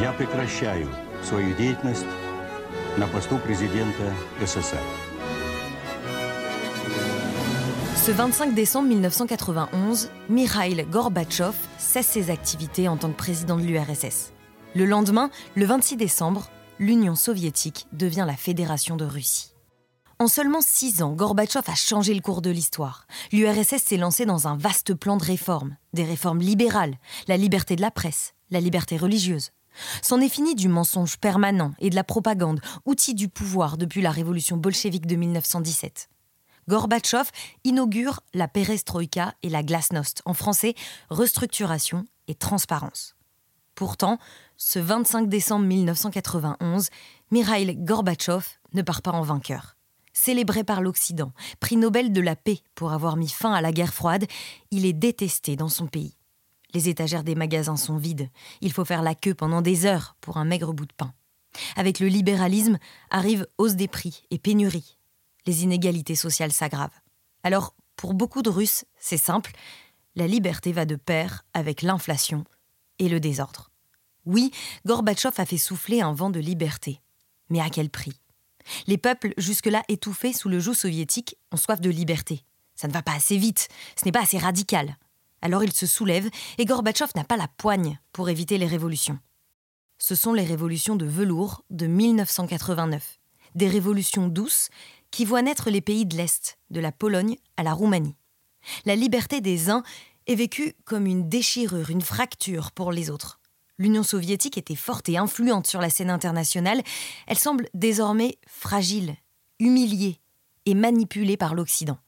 Я прекращаю свою деятельность на посту президента СССР. Ce 25 décembre 1991, Mikhail Gorbatchev cesse ses activités en tant que président de l'URSS. Le lendemain, le 26 décembre, l'Union soviétique devient la Fédération de Russie. En seulement six ans, Gorbatchev a changé le cours de l'histoire. L'URSS s'est lancée dans un vaste plan de réformes, des réformes libérales, la liberté de la presse, la liberté religieuse. C'en est fini du mensonge permanent et de la propagande, outil du pouvoir depuis la révolution bolchevique de 1917. Gorbatchev inaugure la perestroïka et la glasnost, en français restructuration et transparence. Pourtant, ce 25 décembre 1991, Mikhail Gorbatchev ne part pas en vainqueur. Célébré par l'Occident, prix Nobel de la paix pour avoir mis fin à la guerre froide, il est détesté dans son pays. Les étagères des magasins sont vides. Il faut faire la queue pendant des heures pour un maigre bout de pain. Avec le libéralisme arrive hausse des prix et pénurie. Les inégalités sociales s'aggravent. Alors, pour beaucoup de Russes, c'est simple, la liberté va de pair avec l'inflation et le désordre. Oui, Gorbatchev a fait souffler un vent de liberté. Mais à quel prix? Les peuples, jusque-là étouffés sous le joug soviétique, ont soif de liberté. Ça ne va pas assez vite, ce n'est pas assez radical. Alors il se soulève et Gorbatchev n'a pas la poigne pour éviter les révolutions. Ce sont les révolutions de velours de 1989, des révolutions douces qui voient naître les pays de l'Est, de la Pologne à la Roumanie. La liberté des uns est vécue comme une déchirure, une fracture pour les autres. L'Union soviétique était forte et influente sur la scène internationale, elle semble désormais fragile, humiliée et manipulée par l'Occident.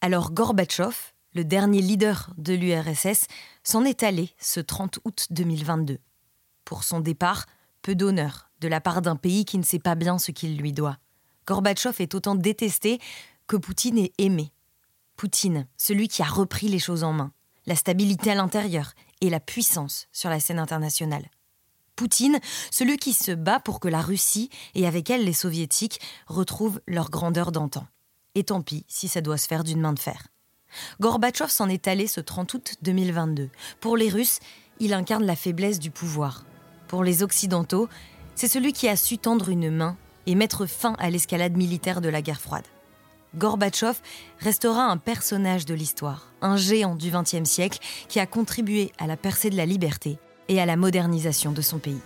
Alors Gorbatchev, le dernier leader de l'URSS, s'en est allé ce 30 août 2022. Pour son départ, peu d'honneur de la part d'un pays qui ne sait pas bien ce qu'il lui doit. Gorbatchev est autant détesté que Poutine est aimé. Poutine, celui qui a repris les choses en main, la stabilité à l'intérieur et la puissance sur la scène internationale. Poutine, celui qui se bat pour que la Russie et avec elle les soviétiques retrouvent leur grandeur d'antan. Et tant pis si ça doit se faire d'une main de fer. Gorbatchev s'en est allé ce 30 août 2022. Pour les Russes, il incarne la faiblesse du pouvoir. Pour les Occidentaux, c'est celui qui a su tendre une main et mettre fin à l'escalade militaire de la guerre froide. Gorbatchev restera un personnage de l'histoire, un géant du XXe siècle qui a contribué à la percée de la liberté et à la modernisation de son pays.